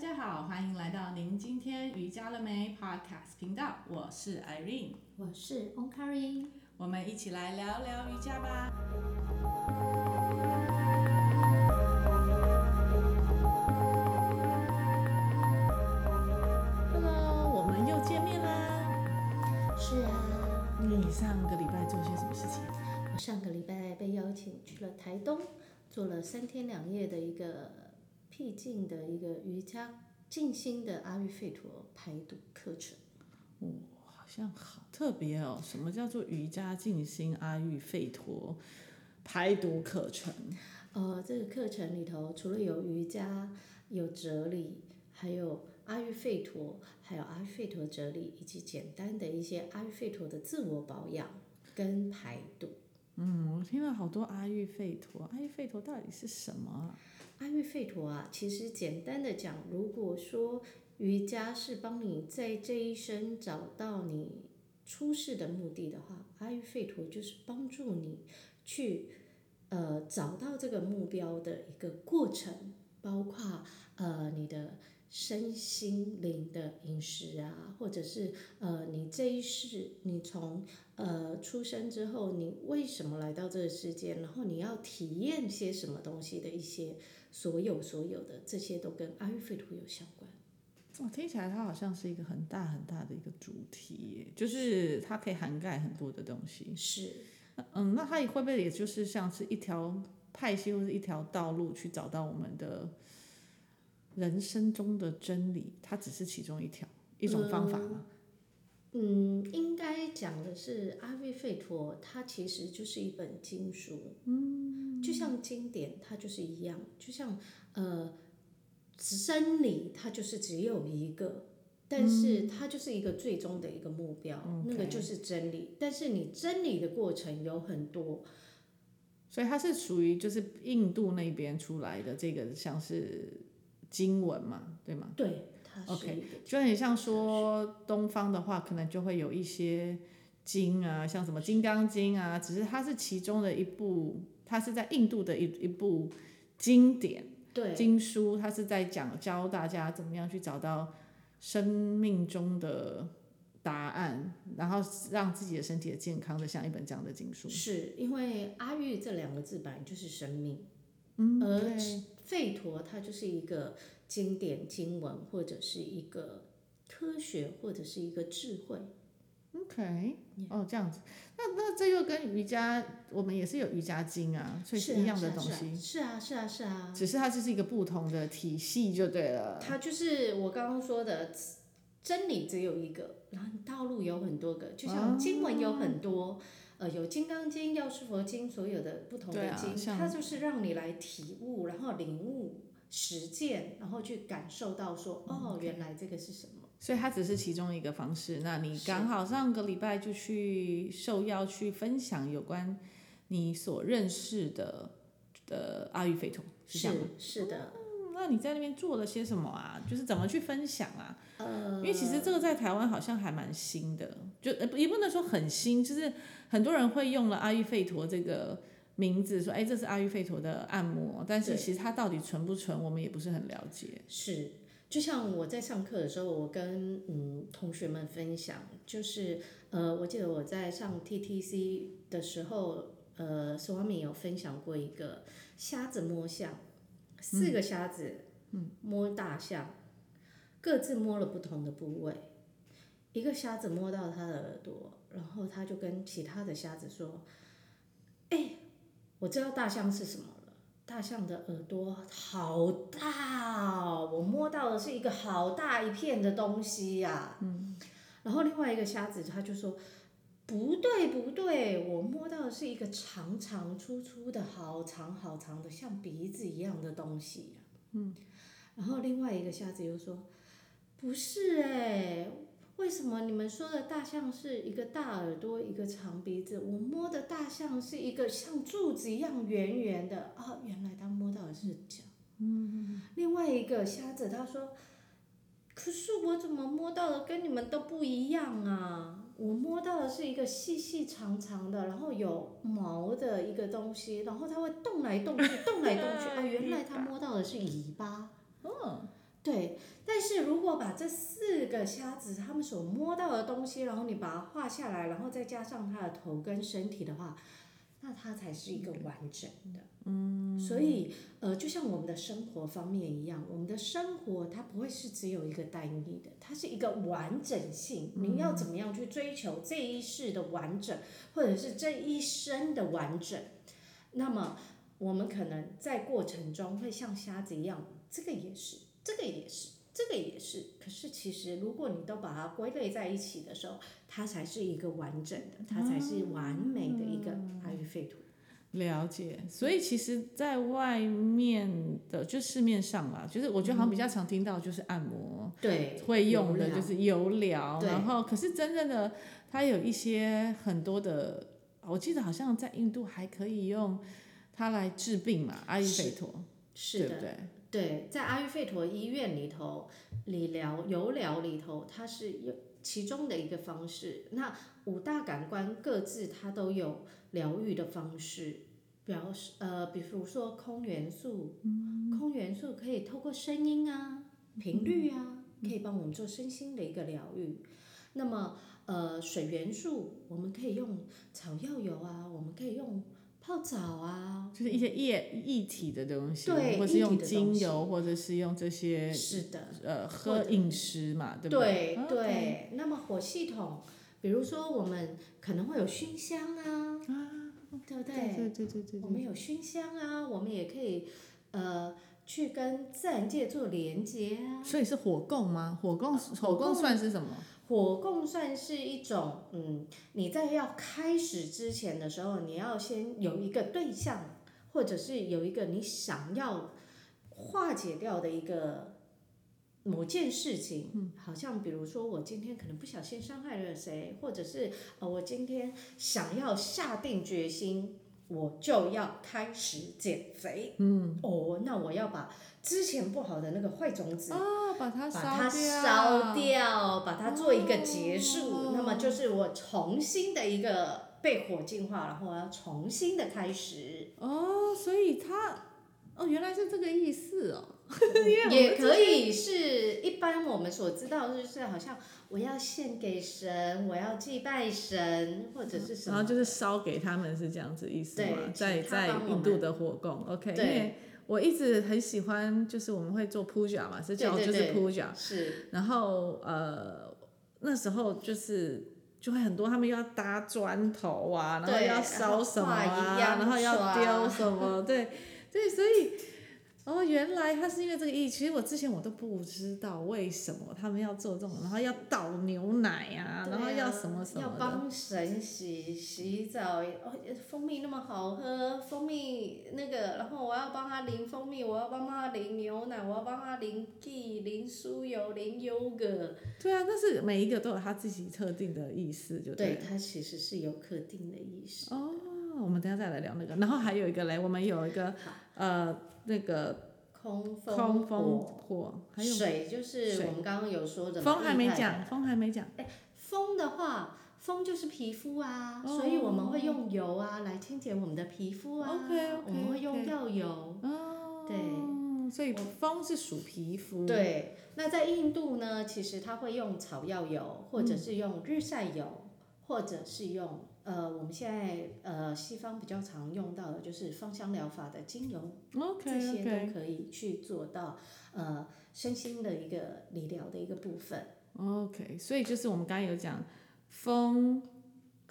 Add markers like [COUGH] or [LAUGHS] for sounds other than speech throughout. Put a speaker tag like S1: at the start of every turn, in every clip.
S1: 家好，欢迎来到您今天瑜伽了没 Podcast 频道，我是 Irene，
S2: 我是 o n k a r i
S1: 我们一起来聊聊瑜伽吧。Hello，我们又见面啦。
S2: 是啊，
S1: 你上个礼拜做些什么事情？
S2: 我上个礼拜被邀请去了台东，做了三天两夜的一个。僻静的一个瑜伽静心的阿育吠陀排毒课程，
S1: 哦，好像好特别哦。什么叫做瑜伽静心阿育吠陀排毒课程？
S2: 呃，这个课程里头除了有瑜伽、有哲理，还有阿育吠陀，还有阿育吠陀哲理，以及简单的一些阿育吠陀的自我保养跟排毒。
S1: 嗯，我听了好多阿育吠陀，阿育吠陀到底是什么啊？
S2: 阿育吠陀啊，其实简单的讲，如果说瑜伽是帮你在这一生找到你出世的目的的话，阿育吠陀就是帮助你去呃找到这个目标的一个过程，包括呃你的。身心灵的饮食啊，或者是呃，你这一世，你从呃出生之后，你为什么来到这个世界？然后你要体验些什么东西的一些所有所有的这些都跟阿育吠陀有相关。
S1: 哦，听起来它好像是一个很大很大的一个主题，就是它可以涵盖很多的东西。
S2: 是，
S1: 嗯，那它也会不会也就是像是一条派系或者一条道路去找到我们的？人生中的真理，它只是其中一条一种方法吗？
S2: 嗯，嗯，应该讲的是阿育吠陀，它其实就是一本经书，嗯，就像经典，它就是一样，就像呃真理，它就是只有一个，但是它就是一个最终的一个目标，嗯，那个就是真理。但是你真理的过程有很多，
S1: 所以它是属于就是印度那边出来的这个，像是。经文嘛，对吗？
S2: 对
S1: ，OK，就很像说东方的话，可能就会有一些经啊，像什么《金刚经》啊，只是它是其中的一部，它是在印度的一一部经典，
S2: 对，
S1: 经书，它是在讲教大家怎么样去找到生命中的答案，然后让自己的身体的健康的像一本这样的经书。
S2: 是因为阿育这两个字本来就是生命。嗯，而吠陀它就是一个经典经文，或者是一个科学，或者是一个智慧。
S1: OK，哦，这样子，那那这又跟瑜伽，我们也是有瑜伽经啊，所以是一样的东西。
S2: 是啊，是啊，是啊。
S1: 只是它就是一个不同的体系就对了。
S2: 它就是我刚刚说的真理只有一个，然后道路有很多个，就像经文有很多。呃，有《金刚经》《药师佛经》，所有的不同的经，啊、它就是让你来体悟，然后领悟、实践，然后去感受到说，哦，原来这个是什么。
S1: 所以它只是其中一个方式。那你刚好上个礼拜就去受邀去分享有关你所认识的的阿育吠陀，是这样吗？
S2: 是，是的。
S1: 那你在那边做了些什么啊？就是怎么去分享啊？呃，因为其实这个在台湾好像还蛮新的，就也不能说很新，就是很多人会用了阿育吠陀这个名字说，哎，这是阿育吠陀的按摩，但是其实它到底纯不纯，我们也不是很了解。
S2: 是，就像我在上课的时候，我跟嗯同学们分享，就是呃，我记得我在上 TTC 的时候，呃，Swami 有分享过一个瞎子摸象。四个瞎子摸大象，嗯，各自摸了不同的部位。一个瞎子摸到他的耳朵，然后他就跟其他的瞎子说：“哎，我知道大象是什么了。大象的耳朵好大哦，我摸到的是一个好大一片的东西呀。”嗯，然后另外一个瞎子他就说。不对不对，我摸到的是一个长长粗粗的、好长好长的，像鼻子一样的东西。嗯，然后另外一个瞎子又说，不是哎，为什么你们说的大象是一个大耳朵、一个长鼻子？我摸的大象是一个像柱子一样圆圆的。啊，原来他摸到的是脚。嗯，另外一个瞎子他说，可是我怎么摸到的跟你们都不一样啊？我摸到的是一个细细长长的，然后有毛的一个东西，然后它会动来动去，动来动去啊！原来他 [LAUGHS] 摸到的是尾巴。嗯，对，但是如果把这四个瞎子他们所摸到的东西，然后你把它画下来，然后再加上他的头跟身体的话，那它才是一个完整的。嗯。所以，呃，就像我们的生活方面一样，我们的生活它不会是只有一个单一的，它是一个完整性。你要怎么样去追求这一世的完整，或者是这一生的完整？那么，我们可能在过程中会像瞎子一样，这个也是，这个也是。这个也是，可是其实如果你都把它归类在一起的时候，它才是一个完整的，它才是完美的一个阿育吠陀。
S1: 了解，所以其实，在外面的就市面上啦，就是我觉得好像比较常听到就是按摩，
S2: 对，
S1: 会用的就是油疗，然后可是真正的它有一些很多的，我记得好像在印度还可以用它来治病嘛，阿育吠陀，
S2: 是的，对不对？对，在阿育吠陀医院里头，理疗油疗里头，它是有其中的一个方式。那五大感官各自它都有疗愈的方式，表示呃，比如说空元素，嗯、空元素可以透过声音啊、频率啊，可以帮我们做身心的一个疗愈。那么呃，水元素我们可以用草药油啊，我们可以用。泡澡啊，
S1: 就是一些液液体的东西，
S2: 对，
S1: 或者是用精油，或者是用这些，
S2: 是的，
S1: 呃，喝饮食嘛，对不
S2: 对？对对。那么火系统，比如说我们可能会有熏香啊，啊，对不对？
S1: 对对对对对。
S2: 我们有熏香啊，我们也可以呃去跟自然界做连接啊。
S1: 所以是火供吗？火供，火供算是什么？
S2: 火供算是一种，嗯，你在要开始之前的时候，你要先有一个对象，或者是有一个你想要化解掉的一个某件事情，嗯，好像比如说我今天可能不小心伤害了谁，或者是呃我今天想要下定决心，我就要开始减肥，嗯，哦，那我要把。之前不好的那个坏种子，
S1: 哦、把它烧掉，
S2: 把它烧掉，把它做一个结束，哦，那么就是我重新的一个被火净化，然后我要重新的开始。
S1: 哦，所以它，哦，原来是这个意思哦。[LAUGHS]
S2: 也可以是一般我们所知道，就是好像我要献给神，我要祭拜神，或者是什么，
S1: 然后就是烧给他们是这样子意思吗？在在印度的火供，OK。对。我一直很喜欢，就是我们会做 puja 嘛，是叫就是 puja，
S2: 是。
S1: 然后呃那时候就是就会很多他们要搭砖头啊，然后要烧什么啊，然后要丢什么，对对，所以。哦，原来他是因为这个意义。其实我之前我都不知道为什么他们要做这种，然后要倒牛奶啊，啊然后要什么什么。
S2: 要帮神洗洗澡，哦，蜂蜜那么好喝，蜂蜜那个，然后我要帮他淋蜂蜜，我要帮他淋牛奶，我要帮他淋 ghee，淋酥油，淋 yogurt。
S1: 对啊，但是每一个都有他自己特定的意思，就对。
S2: 对，它其实是有特定的意思。
S1: 哦，我们等下再来聊那个，然后还有一个嘞，我们有一个呃。那个
S2: 空风
S1: 空风火，还有
S2: 水，就是我们刚刚有说的。
S1: 风还没讲，风还没讲。
S2: 哎，风的话，风就是皮肤啊，所以我们会用油啊来清洁我们的皮肤啊。
S1: OK。
S2: 我们会用药油。哦。对。
S1: 所以风是属皮肤。
S2: 对。那在印度呢，其实它会用草药油，或者是用日晒油，或者是用。呃，我们现在呃，西方比较常用到的就是芳香疗法的精油
S1: ，okay, okay.
S2: 这些都可以去做到呃身心的一个理疗的一个部分。
S1: OK，所以就是我们刚刚有讲风、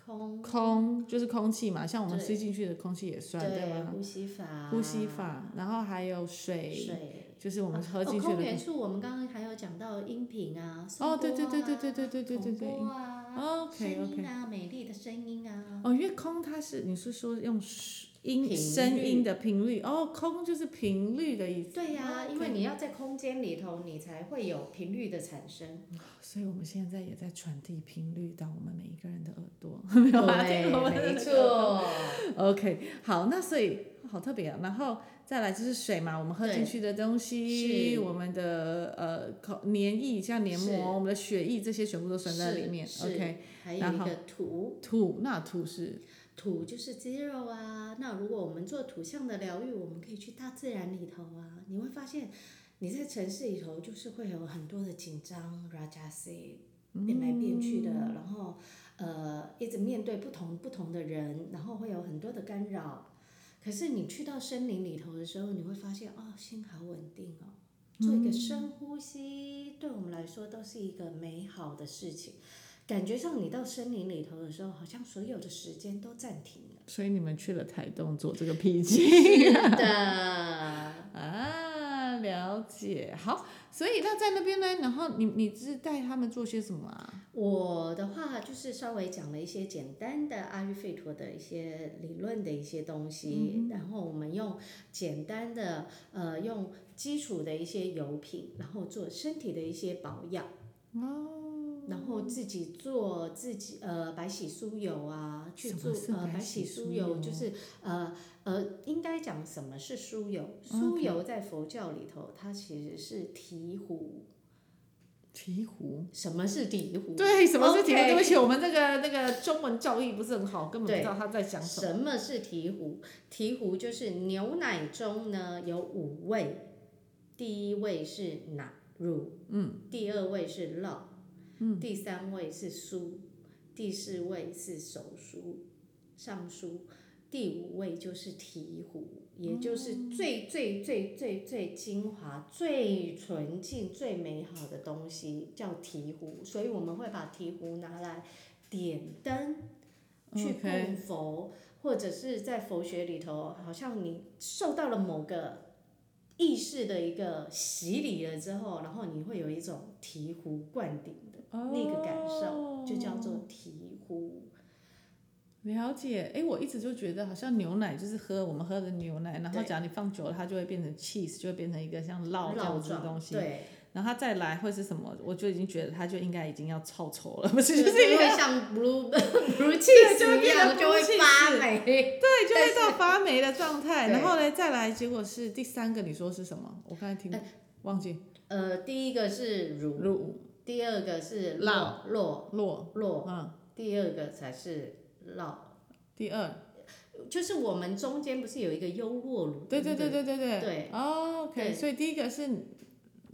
S2: 空、
S1: 空就是空气嘛，像我们吸进去的空气也算，对？
S2: 呼吸法，
S1: 呼吸法，然后还有水，
S2: 水
S1: 就是我们喝进去的。
S2: 哦，空元素我们刚刚还有讲到音频啊，
S1: 哦，对对对对对对对对对对。
S2: OK OK，美丽的声音啊！
S1: 哦，因为空它是你是说用音声音的频率哦，空就是频率的意思。
S2: 对呀、啊，因为你要在空间里头，你才会有频率的产生。
S1: 所以我们现在也在传递频率到我们每一个人的耳朵。[LAUGHS]
S2: 对，没错。[LAUGHS]
S1: OK，好，那所以好特别啊。然后再来就是水嘛，我们喝进去的东西，我们的呃口黏液像黏膜，我们的血液这些全部都存在里面。OK，
S2: 还有一个土，
S1: 土那土是。
S2: 土就是肌肉啊，那如果我们做土象的疗愈，我们可以去大自然里头啊，你会发现你在城市里头就是会有很多的紧张，Rajasi 变来变去的，嗯、然后呃一直面对不同不同的人，然后会有很多的干扰。可是你去到森林里头的时候，你会发现哦，心好稳定哦，做一个深呼吸，对我们来说都是一个美好的事情。感觉上你到森林里头的时候，好像所有的时间都暂停了。
S1: 所以你们去了台东做这个 [LAUGHS] 僻静。
S2: 是的。[LAUGHS]
S1: 啊，了解。好，所以那在那边呢，然后你你是带他们做些什么啊？
S2: 我的话就是稍微讲了一些简单的阿育吠陀的一些理论的一些东西，嗯、然后我们用简单的呃用基础的一些油品，然后做身体的一些保养。哦。然后自己做自己呃白洗酥油啊，去做呃白洗酥油就是呃呃应该讲什么是酥油？酥油在佛教里头，它其实是醍醐。
S1: 醍醐？
S2: 什么是醍醐？
S1: 对，什么是醍醐？对不起，我们那个那个中文造诣不是很好，根本不知道他在讲什么。
S2: 什么是醍醐？醍醐就是牛奶中呢有五味，第一味是奶乳，嗯，第二味是酪。第三位是书，第四位是手书、上书，第五位就是醍醐，也就是最最最最最精华、最纯净、最美好的东西叫醍醐，所以我们会把醍醐拿来点灯，去供佛，或者是在佛学里头，好像你受到了某个。意识的一个洗礼了之后，然后你会有一种醍醐灌顶那个感受，就叫做醍醐。
S1: 了解，哎，我一直就觉得好像牛奶就是喝我们喝的牛奶，然后假如你放久了，它就会变成 cheese，就会变成一个像酪这样子的东西。对。然后它再来会是什么？我就已经觉得它就应该已经要臭臭了，不是？就是因为像 blue [LAUGHS] blue cheese 一样，就会发霉。对，就会到发霉的状态。然后呢，再来，结果是第三个，你说是什么？我刚才听忘记。
S2: 呃，第一个是乳，
S1: 乳。
S2: 第二个是酪，酪，酪，酪。嗯。第二个才是酪。
S1: 第二。
S2: 就是我们中间不是有一个优酪乳？
S1: 对对对对对对。对。OK，所以第一个是。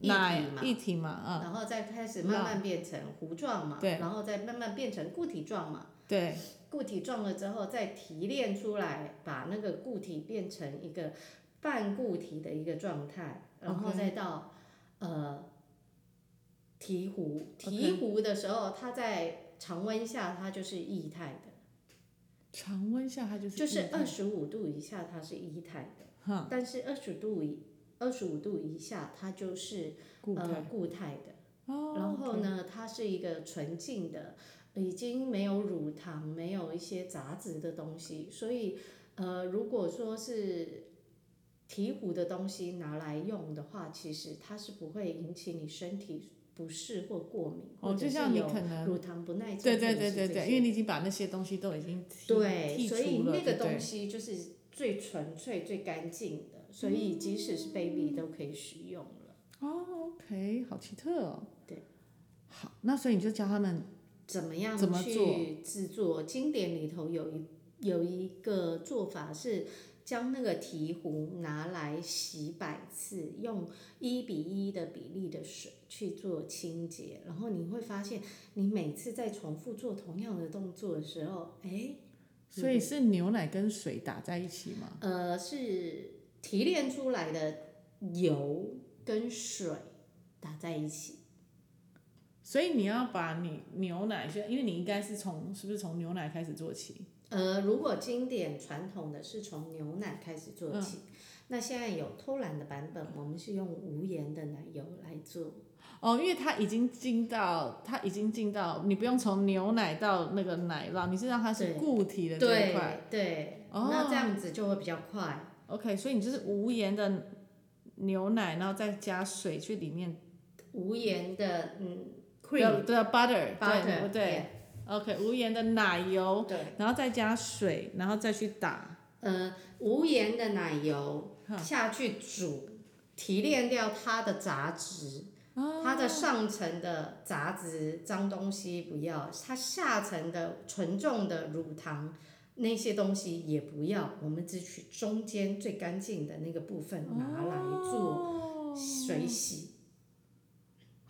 S1: 奶嘛，液体嘛，嗯，
S2: 然后再开始慢慢变成糊状嘛，对，然后再慢慢变成固体状嘛，
S1: 对，
S2: 固体状了之后再提炼出来，把那个固体变成一个半固体的一个状态，然后再到.呃醍醐，醍醐的时候，它在常温下它就是液态的，
S1: 常温下它就是
S2: 就是二十五度以下它是液态的，哈，但是二十度以二十五度以下，它就是呃固态的，哦，然后呢它是一个纯净的，已经没有乳糖，没有一些杂质的东西，所以呃，如果说是醍醐的东西拿来用的话，其实它是不会引起你身体不适或过敏，
S1: 哦，就像你可能
S2: 乳糖不耐症，
S1: 对对对对对，因为你已经把那些东西都已经
S2: 对，所以那个东西就是最纯粹、最干净的。所以即使是 baby 都可以使用了。
S1: 哦，OK，好奇特哦。
S2: 对。
S1: 好，那所以你就教他们
S2: 怎么样去制作。经典里头有一有一个做法是将那个提壶拿来洗百次，用一比一的比例的水去做清洁，然后你会发现，你每次在重复做同样的动作的时候，哎。
S1: 所以是牛奶跟水打在一起吗？
S2: 呃，是。提炼出来的油跟水打在一起，
S1: 所以你要把你牛奶，因为你应该是从是不是从牛奶开始做起？
S2: 呃，如果经典传统的是从牛奶开始做起，嗯，那现在有偷懒的版本，我们是用无盐的奶油来做。
S1: 哦，因为它已经进到，它已经进到，你不用从牛奶到那个奶酪，你是让它是固体的这一块，
S2: 对，对，哦，那这样子就会比较快。
S1: OK，所以你就是无盐的牛奶，然后再加水去里面。
S2: 无盐的嗯
S1: ，cream 对 butter，对不对？OK，无盐的奶油，对，然后再加水，然后再去打。
S2: 呃，无盐的奶油下去煮，提炼掉它的杂质，它的上层的杂质脏东西不要，它下层的纯重的乳糖。那些东西也不要，我们只取中间最干净的那个部分拿来做水洗。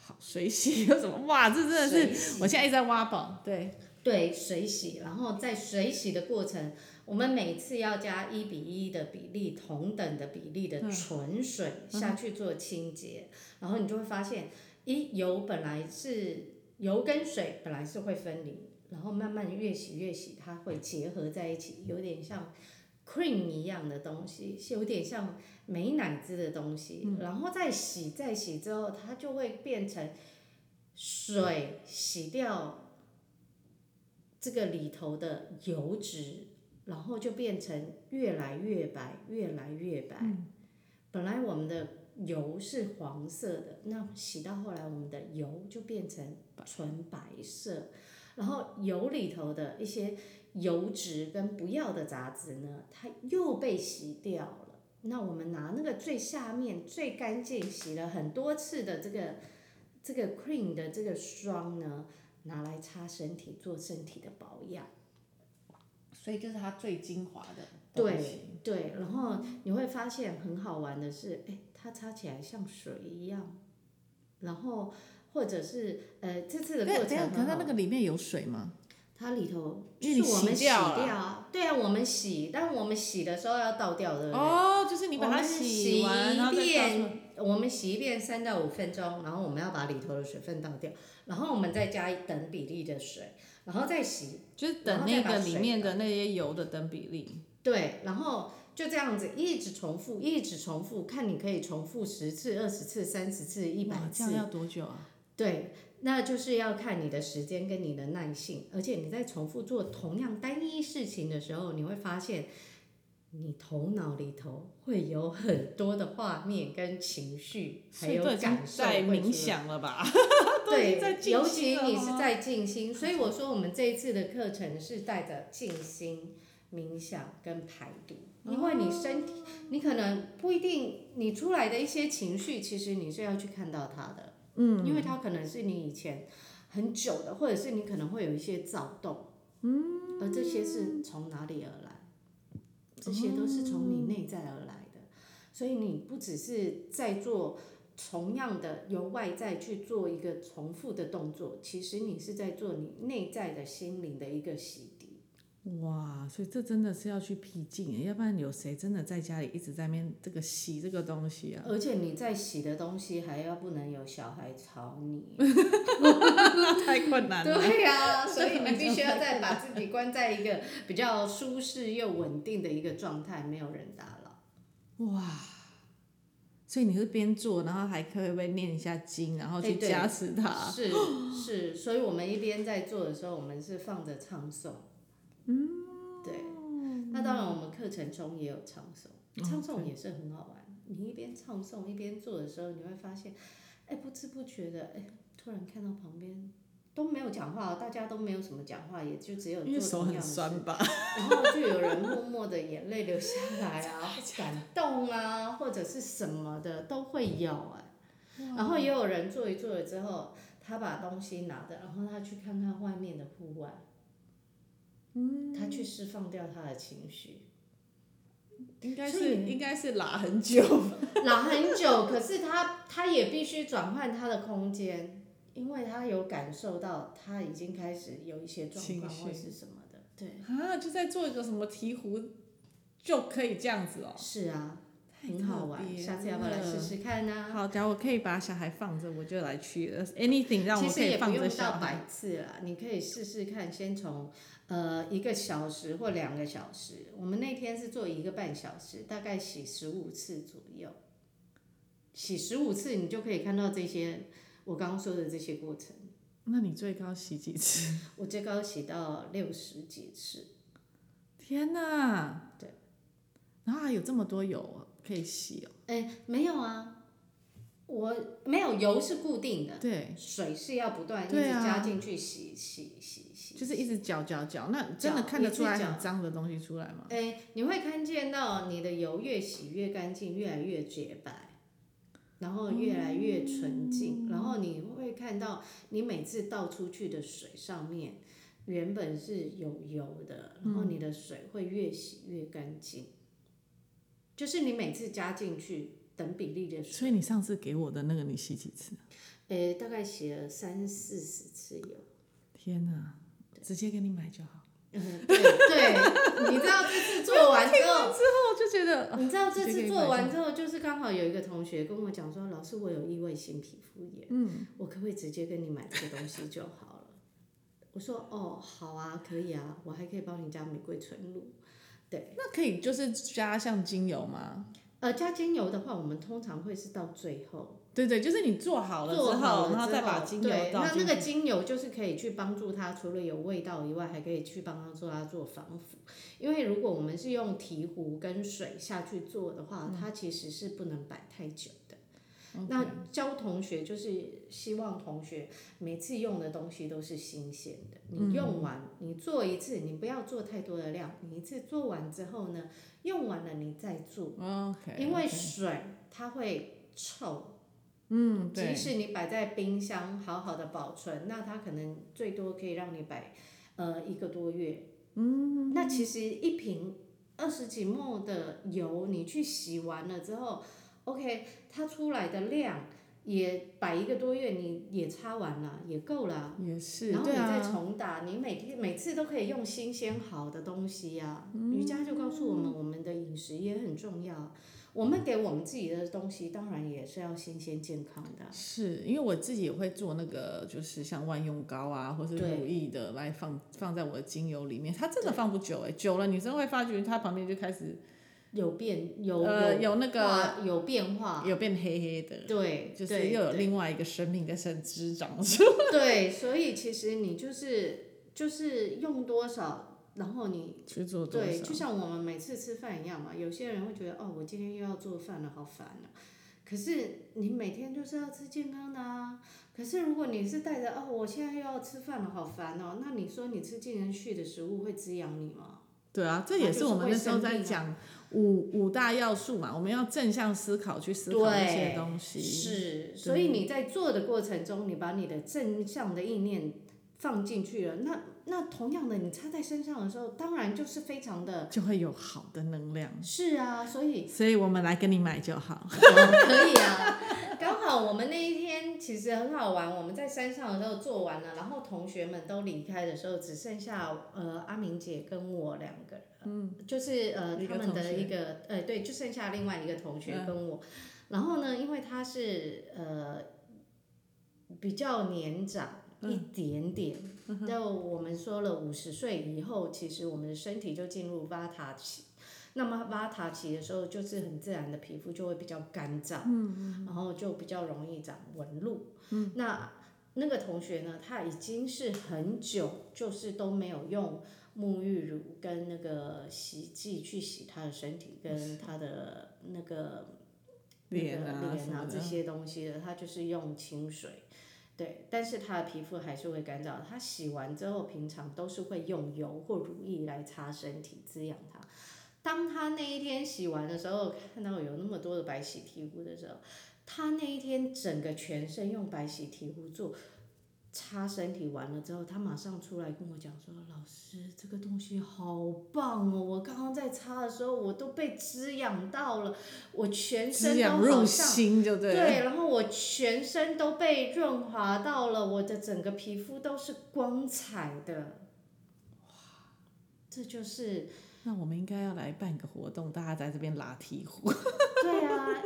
S1: 好，水洗 [LAUGHS] 有什么？哇，这真的是，我现在一直在挖宝。对
S2: 对，水洗，然后在水洗的过程，我们每次要加一比一的比例，同等的比例的纯水下去做清洁，嗯、然后你就会发现，一油本来是油跟水本来是会分离，然后慢慢越洗越洗，它会结合在一起，有点像 cream 一样的东西，是有点像。美乃滋的东西，然后再洗，再洗之后，它就会变成水洗掉这个里头的油脂，然后就变成越来越白，越来越白。本来我们的油是黄色的，那洗到后来，我们的油就变成纯白色，然后油里头的一些油脂跟不要的杂质呢，它又被洗掉了。那我们拿那个最下面最干净、洗了很多次的这个这个 cream 的这个霜呢，拿来擦身体，做身体的保养。
S1: 所以就是它最精华的。
S2: 对对，然后你会发现很好玩的是，哎，它擦起来像水一样。然后或者是呃，这次的过程，
S1: 可是它那个里面有水吗？
S2: 它里头就是我们洗掉啊，对啊，我们洗，但我们洗的时候要倒掉的。
S1: 哦，就是你把它洗
S2: 一遍，我们洗一遍三到五分钟，然后我们要把里头的水分倒掉，然后我们再加一等比例的水，然后再洗，
S1: 就是等那个里面的那些油的等比例。
S2: 对，然后就这样子一直重复，一直重复，看你可以重复十次、二十次、三十次、一百次。
S1: 这样要多久啊？
S2: 对。那就是要看你的时间跟你的耐性，而且你在重复做同样单一事情的时候，你会发现，你头脑里头会有很多的画面跟情绪，还有感受。
S1: 在冥想了吧？[LAUGHS]
S2: 对，尤其你是在静心，所以我说我们这一次的课程是带着静心、冥想跟排毒，因为你身体，你可能不一定，你出来的一些情绪，其实你是要去看到它的。嗯，因为它可能是你以前很久的，或者是你可能会有一些躁动，嗯，而这些是从哪里而来？这些都是从你内在而来的，所以你不只是在做同样的由外在去做一个重复的动作，其实你是在做你内在的心灵的一个洗涤。
S1: 哇，所以这真的是要去僻静，要不然有谁真的在家里一直在面这个洗这个东西啊？
S2: 而且你在洗的东西还要不能有小孩吵你，[LAUGHS]
S1: 那太困难了。
S2: 对呀、啊，所以 [LAUGHS] 你必须要再把自己关在一个比较舒适又稳定的一个状态，没有人打扰。
S1: 哇，所以你是边做，然后还可以会念一下经，然后去加持它。
S2: 是是，所以我们一边在做的时候，我们是放着唱诵。嗯，对，那当然我们课程中也有唱诵，唱诵也是很好玩。你一边唱诵一边做的时候，你会发现，哎，不知不觉的，哎，突然看到旁边都没有讲话，大家都没有什么讲话，也就只有做同样的事，然后就有人默默的眼泪流下来啊，[LAUGHS] 感动啊，或者是什么的都会有哎。然后也有人做一做了之后，他把东西拿着，然后他去看看外面的户外。嗯，他去释放掉他的情绪，
S1: 应该是应该是拉很久，[LAUGHS]
S2: 拉很久。可是他他也必须转换他的空间，因为他有感受到他已经开始有一些状况或是什么的，对
S1: 啊，就在做一个什么醍醐，就可以这样子哦。
S2: 是啊，很好玩，下次要不要来试试看呢？
S1: 好，假如我可以把小孩放着，我就来去了。Anything 让我可以放着小孩。其实也不用到
S2: 百次了，你可以试试看，先从。呃，一个小时或两个小时，我们那天是做一个半小时，大概洗十五次左右。洗十五次，你就可以看到这些我刚刚说的这些过程。
S1: 那你最高洗几次？
S2: 我最高洗到六十几次。
S1: 天哪！
S2: 对。
S1: 然后还有这么多油可以洗哦。
S2: 哎，没有啊，我没有油是固定的，
S1: 对，
S2: 水是要不断一直加进去洗洗洗。
S1: 就是一直搅搅搅，那真的看得出来很脏的东西出来吗？
S2: 哎，你会看见到你的油越洗越干净，越来越洁白，然后越来越纯净，嗯、然后你会看到你每次倒出去的水上面原本是有油的，然后你的水会越洗越干净，嗯、就是你每次加进去等比例的水。
S1: 所以你上次给我的那个，你洗几次？
S2: 诶，大概洗了三四十次有。
S1: 天哪，直接给你买就好。
S2: 嗯，对对，你知道这次做完之后，
S1: 之后就觉得，
S2: 你知道这次做完之后，就是刚好有一个同学跟我讲说，老师我有异位性皮肤炎，嗯，我可不可以直接跟你买这个东西就好了？我说哦，好啊，可以啊，我还可以帮你加玫瑰纯露，对，
S1: 那可以就是加像精油吗？
S2: 呃，加精油的话，我们通常会是到最后。
S1: 对对，就是你做好了之
S2: 后，
S1: 然后再把精油倒进去。
S2: 对，那那个精油就是可以去帮助它，除了有味道以外，还可以去帮它做它做防腐。因为如果我们是用提壶跟水下去做的话，嗯、它其实是不能摆太久的。Okay. 那教同学就是希望同学每次用的东西都是新鲜的。你用完，嗯、你做一次，你不要做太多的量。你一次做完之后呢，用完了你再做。
S1: Okay,
S2: 因为水它会臭。
S1: 嗯，
S2: 即使你摆在冰箱好好的保存，那它可能最多可以让你摆，呃，一个多月。
S1: 嗯，
S2: 那其实一瓶二十几 ml 的油，你去洗完了之后，OK，它出来的量也摆一个多月，你也擦完了，也够了。
S1: 也是，
S2: 然后你再重打，啊、你每天每次都可以用新鲜好的东西呀、啊。嗯、瑜伽就告诉我们，我们的饮食也很重要。我们给我们自己的东西，当然也是要新鲜健康的。
S1: 是因为我自己也会做那个，就是像万用膏啊，或是乳液的来放放在我的精油里面，它真的放不久哎，久了女生会发觉它旁边就开始
S2: 有变有
S1: 呃有那个
S2: 有变化，
S1: 有变黑黑的。
S2: 对，
S1: 就是又有另外一个生命在生滋长出来。
S2: 对，所以其实你就是就是用多少。然后你
S1: 去做
S2: 对，就像我们每次吃饭一样嘛。有些人会觉得，哦，我今天又要做饭了，好烦啊。可是你每天就是要吃健康的啊。可是如果你是带着，哦，我现在又要吃饭了，好烦哦。那你说你吃进人去的食物会滋养你吗？
S1: 对啊，这也是我们那时候在讲五五大要素嘛。我们要正向思考去思考一些东西。
S2: 是，所以你在做的过程中，你把你的正向的意念放进去了，那。那同样的，你擦在身上的时候，当然就是非常的，
S1: 就会有好的能量。
S2: 是啊，所以，
S1: 所以我们来跟你买就好。
S2: 可以啊，[LAUGHS] 刚好我们那一天其实很好玩，我们在山上的时候做完了，然后同学们都离开的时候，只剩下呃阿明姐跟我两个人，嗯，就是呃他们的一个呃对，就剩下另外一个同学跟我，嗯、然后呢，因为他是呃比较年长。一点点，就我们说了，五十岁以后，其实我们的身体就进入瓦塔期。那么瓦塔期的时候，就是很自然的皮肤就会比较干燥，嗯然后就比较容易长纹路。那那个同学呢，他已经是很久，就是都没有用沐浴乳跟那个洗剂去洗他的身体，跟他的那个脸啊脸啊这些东西的，他就是用清水。对，但是他的皮肤还是会干燥。他洗完之后，平常都是会用油或乳液来擦身体滋养它。当他那一天洗完的时候，看到有那么多的白洗皮肤的时候，他那一天整个全身用白洗皮肤做。擦身体完了之后，他马上出来跟我讲说：“老师，这个东西好棒哦！我刚刚在擦的时候，我都被滋养到了，我全身都好像对然后我全身都被润滑到了，我的整个皮肤都是光彩的。哇，这就是……
S1: 那我们应该要来办个活动，大家在这边拉提壶。[LAUGHS]
S2: 对啊，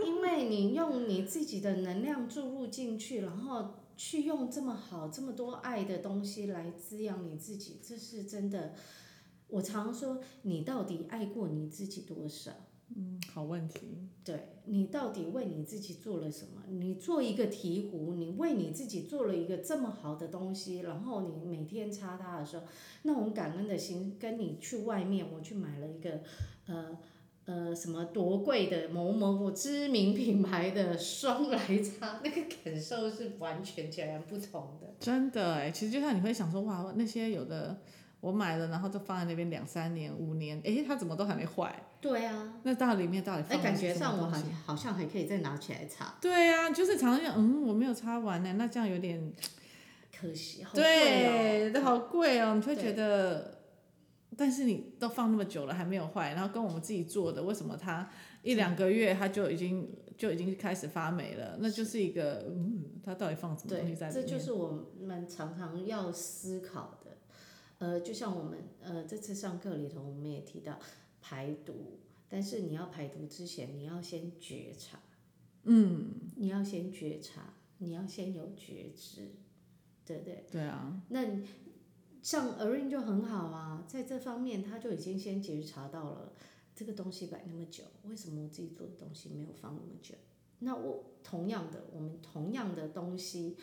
S2: 你用你自己的能量注入进去，然后。去用这么好、这么多爱的东西来滋养你自己，这是真的。我常说，你到底爱过你自己多少？
S1: 嗯，好问题。
S2: 对，你到底为你自己做了什么？你做一个提壶，你为你自己做了一个这么好的东西，然后你每天擦它的时候，那种感恩的心，跟你去外面，我去买了一个，呃。呃，什么多贵的某某某知名品牌的霜来擦，那个感受是完全截然不同的。
S1: 真的哎，其实就像你会想说，哇，那些有的我买了，然后就放在那边两三年、五年，哎，它怎么都还没坏？
S2: 对啊。
S1: 那到里面到底放？哎，
S2: 感觉上我好好像还可以再拿起来擦。
S1: 对啊，就是常常想，嗯，我没有擦完呢，那这样有点
S2: 可惜，好贵哦。
S1: 对，都好贵哦，你会觉得。但是你都放那么久了还没有坏，然后跟我们自己做的，为什么它一两个月它就已经就已经开始发霉了，那就是一个嗯，它到底放什么东西在里面？
S2: 对，这就是我们常常要思考的。呃，就像我们呃这次上课里头，我们也提到排毒，但是你要排毒之前，你要先觉察，
S1: 嗯，
S2: 你要先觉察，你要先有觉知，对不对？
S1: 对啊。
S2: 那像 Erin 就很好啊，在这方面他就已经先觉察到了。这个东西摆那么久，为什么我自己做的东西没有放那么久？那我同样的，我们同样的东西，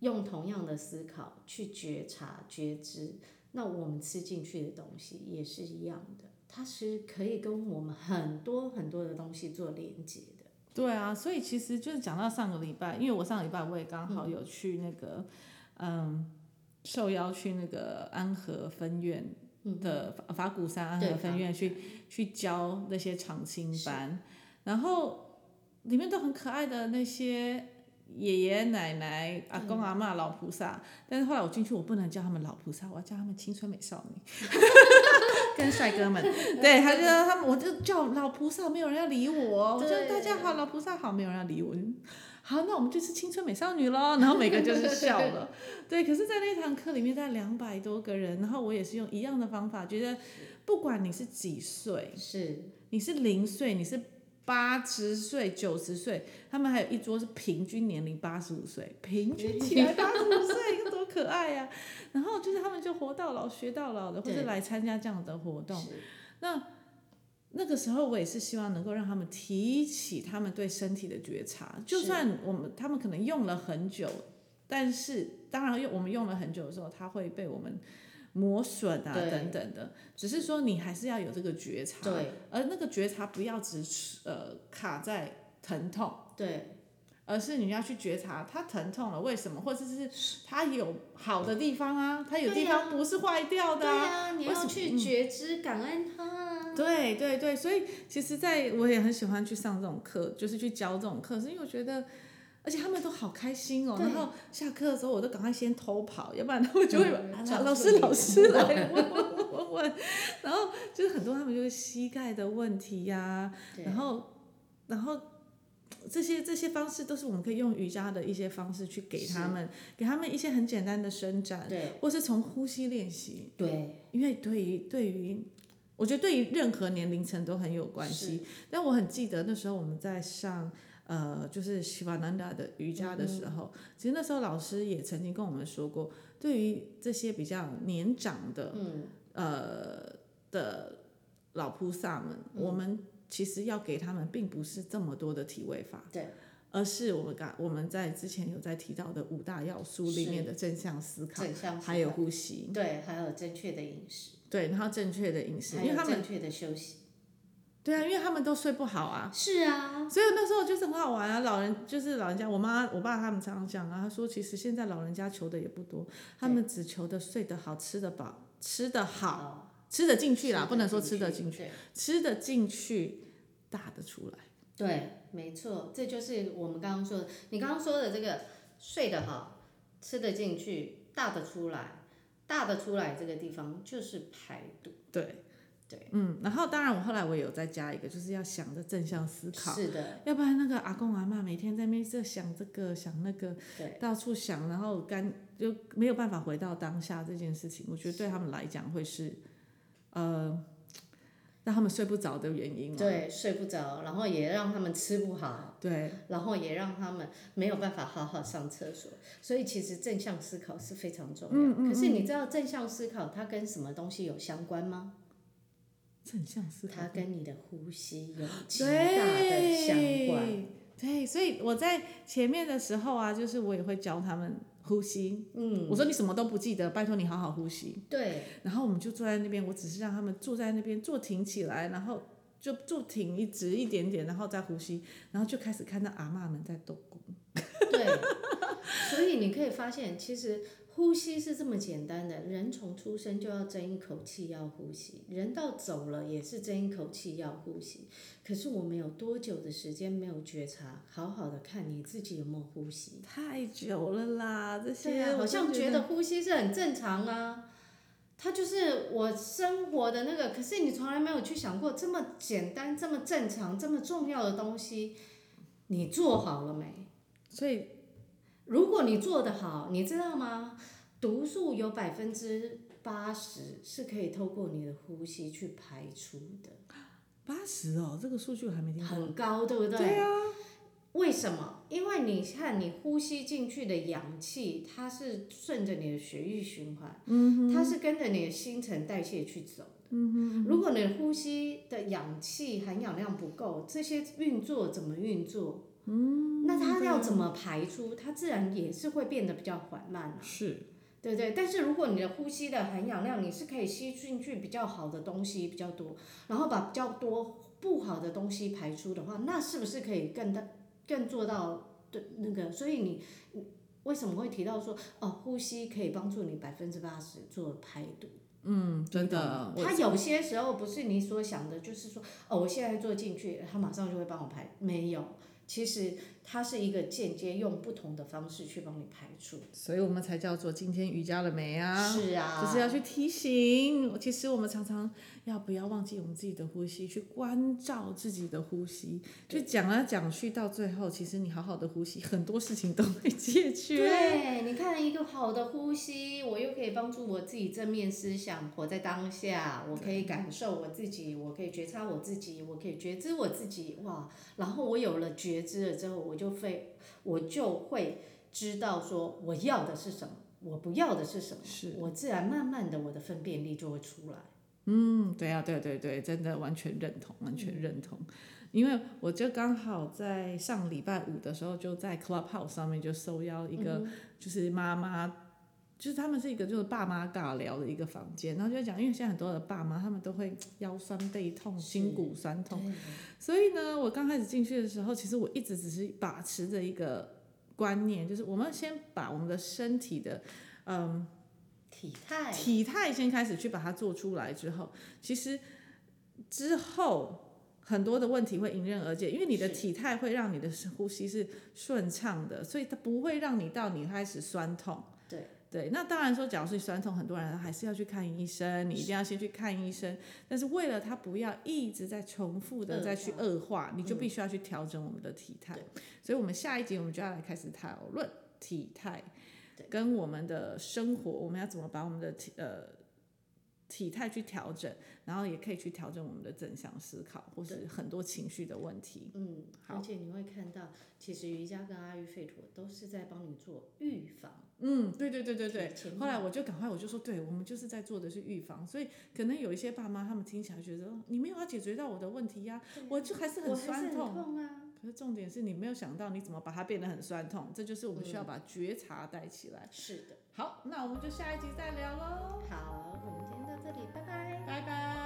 S2: 用同样的思考去觉察觉知，那我们吃进去的东西也是一样的，它是可以跟我们很多很多的东西做连接的。
S1: 对啊，所以其实就是讲到上个礼拜，因为我上个礼拜我也刚好有去那个，嗯，嗯，受邀去那个安和分院。的法鼓山安和分院去去教那些长青班，然后里面都很可爱的那些爷爷奶奶、阿公阿妈、老菩萨，但是后来我进去，我不能叫他们老菩萨，我要叫他们青春美少女，[LAUGHS] 跟帅哥们，[LAUGHS] 对，他就他们，我就叫老菩萨，没有人要理我，我就大家好，老菩萨好，没有人要理我。好，那我们就是青春美少女喽。然后每个就是笑了，[LAUGHS] 对。可是，在那堂课里面，大概两百多个人，然后我也是用一样的方法，觉得不管你是几岁，
S2: 是
S1: 你是零岁，你是八十岁、九十岁，他们还有一桌是平均年龄八十五岁，平均起来八十五岁，多可爱呀、啊！[LAUGHS] 然后就是他们就活到老学到老的，或者来参加这样的活动，那。那个时候我也是希望能够让他们提起他们对身体的觉察，就算我们他们可能用了很久，但是当然用我们用了很久的时候，它会被我们磨损啊等等的，只是说你还是要有这个觉察，
S2: 对，
S1: 而那个觉察不要只呃卡在疼痛，
S2: 对，
S1: 而是你要去觉察它疼痛了为什么，或者是它有好的地方啊，它有地方不是坏掉的啊，
S2: 对啊，你要去觉知感恩它。
S1: 对对对，所以其实在我也很喜欢去上这种课，就是去教这种课，是因为我觉得，而且他们都好开心哦。然后下课的时候，我都赶快先偷跑，要不然他们就会、老师老师来问问问问。然后就是很多他们就是膝盖的问题呀、啊，然后然后这些这些方式都是我们可以用瑜伽的一些方式去给他们，给他们一些很简单的伸展，
S2: 对，
S1: 或是从呼吸练习，
S2: 对，
S1: 因为对于对于。我觉得对于任何年龄层都很有关系，但我很记得那时候我们在上呃就是西瓦南达的瑜伽的时候，嗯，其实那时候老师也曾经跟我们说过，对于这些比较年长的，嗯，呃的老菩萨们，嗯，我们其实要给他们并不是这么多的体位法，
S2: 对，
S1: 而是我们刚我们在之前有在提到的五大要素里面的正向思考，
S2: 正向
S1: 还有呼吸，
S2: 对，还有正确的饮食。
S1: 对，然后正确的饮食，因为他们
S2: 正确的休息。
S1: 对啊，因为他们都睡不好啊。
S2: 是啊。
S1: 所以那时候就是很好玩啊，老人就是老人家，我妈我爸他们常常讲啊，他说其实现在老人家求的也不多，他们只求的睡得好，吃得饱，吃得好，吃得进去啦，不能说吃得进去，吃得进去，大的出来。
S2: 对，没错，这就是我们刚刚说的，你刚刚说的这个睡得好，吃得进去，大的出来。大的出来这个地方就是排毒，
S1: 对，对，嗯，然后当然我后来我也有再加一个，就是要想着正向思考，
S2: 是的，
S1: 要不然那个阿公阿妈每天在那边想这个想那个，
S2: 对，
S1: 到处想，然后干就没有办法回到当下这件事情，我觉得对他们来讲会是，呃。让他们睡不着的原因，
S2: 对，睡不着，然后也让他们吃不好，
S1: 对，
S2: 然后也让他们没有办法好好上厕所，所以其实正向思考是非常重要。嗯嗯嗯。可是你知道正向思考它跟什么东西有相关吗？
S1: 正向思考，
S2: 它跟你的呼吸有极大的相关。
S1: 对，对，所以我在前面的时候啊，就是我也会教他们。呼吸，
S2: 嗯，
S1: 我说你什么都不记得，拜托你好好呼吸。
S2: 对，
S1: 然后我们就坐在那边，我只是让他们坐在那边，坐挺起来，然后就坐挺一直一点点，然后再呼吸，然后就开始看到阿嬷们在动工。
S2: 对，所以你可以发现，其实。呼吸是这么简单的，人从出生就要争一口气要呼吸，人到走了也是争一口气要呼吸。可是我们有多久的时间没有觉察，好好的看你自己有没有呼吸？
S1: 太久了啦，这些
S2: 啊，好像觉得呼吸是很正常啊。它就是我生活的那个，可是你从来没有去想过这么简单、这么正常、这么重要的东西，你做好了没？
S1: 所以，
S2: 如果你做得好，你知道吗？毒素有百分之八十是可以透过你的呼吸去排出的。
S1: 八十哦，这个数据我还没听过。
S2: 很高，对不对？
S1: 对啊。
S2: 为什么？因为你看，你呼吸进去的氧气，它是顺着你的血液循环，嗯，它是跟着你的新陈代谢去走的。如果你呼吸的氧气含氧量不够，这些运作怎么运作？嗯。那它要怎么排出？它自然也是会变得比较缓慢啊。
S1: 是。
S2: 对对，但是如果你的呼吸的含氧量，你是可以吸进去比较好的东西比较多，然后把比较多不好的东西排出的话，那是不是可以更大？更做到对那个，所以你为什么会提到说哦，呼吸可以帮助你百分之八十做排毒？
S1: 嗯，真的。
S2: 它有些时候不是你所想的，就是说哦，我现在做进去，它马上就会帮我排，没有。其实它是一个间接用不同的方式去帮你排除，
S1: 所以我们才叫做今天瑜伽了没啊？
S2: 是啊，
S1: 就是要去提醒。其实我们常常要不要忘记我们自己的呼吸，去关照自己的呼吸。就讲来讲去，到最后，其实你好好的呼吸，很多事情都会解决。
S2: 对，你看一个好的呼吸，我又可以帮助我自己正面思想，活在当下。我可以感受我自己，我可以觉察我自己，我可以觉知我自己。哇，然后我有了。觉知了之后，我就会，我就会知道说我要的是什么，我不要的是什么，
S1: 是
S2: 我自然慢慢的我的分辨力就会出来。
S1: 嗯，对呀、啊，对对对，真的完全认同，完全认同。嗯、因为我就刚好在上礼拜五的时候，就在 Clubhouse 上面就受邀一个，就是妈妈。嗯就是他们是一个就是爸妈尬聊的一个房间，然后就讲，因为现在很多的爸妈他们都会腰酸背痛、筋骨酸痛，所以呢，我刚开始进去的时候，其实我一直只是把持着一个观念，就是我们先把我们的身体的嗯
S2: 体态
S1: 体态先开始去把它做出来之后，其实之后很多的问题会迎刃而解，因为你的体态会让你的呼吸是顺畅的，所以它不会让你到你开始酸痛。
S2: 对。
S1: 对，那当然说，假如是酸痛，很多人还是要去看医生，你一定要先去看医生。但是为了他不要一直在重复的再去恶化，你就必须要去调整我们的体态。嗯。所以，我们下一集我们就要来开始讨论体态，跟我们的生活，我们要怎么把我们的体呃体态去调整，然后也可以去调整我们的正向思考，或是很多情绪的问题。
S2: 嗯，而且你会看到，其实瑜伽跟阿育吠陀都是在帮你做预防。
S1: 嗯对对对对对。后来我就赶快我就说对我们就是在做的是预防。所以可能有一些爸妈他们听起来觉得你没有要解决到我的问题呀我就还是很酸痛
S2: 痛啊。
S1: 可是重点是你没有想到你怎么把它变得很酸痛这就是我们需要把觉察带起来
S2: 是的。
S1: 好那我们就下一集再聊喽
S2: 好我们今天到这里拜拜。
S1: 拜拜。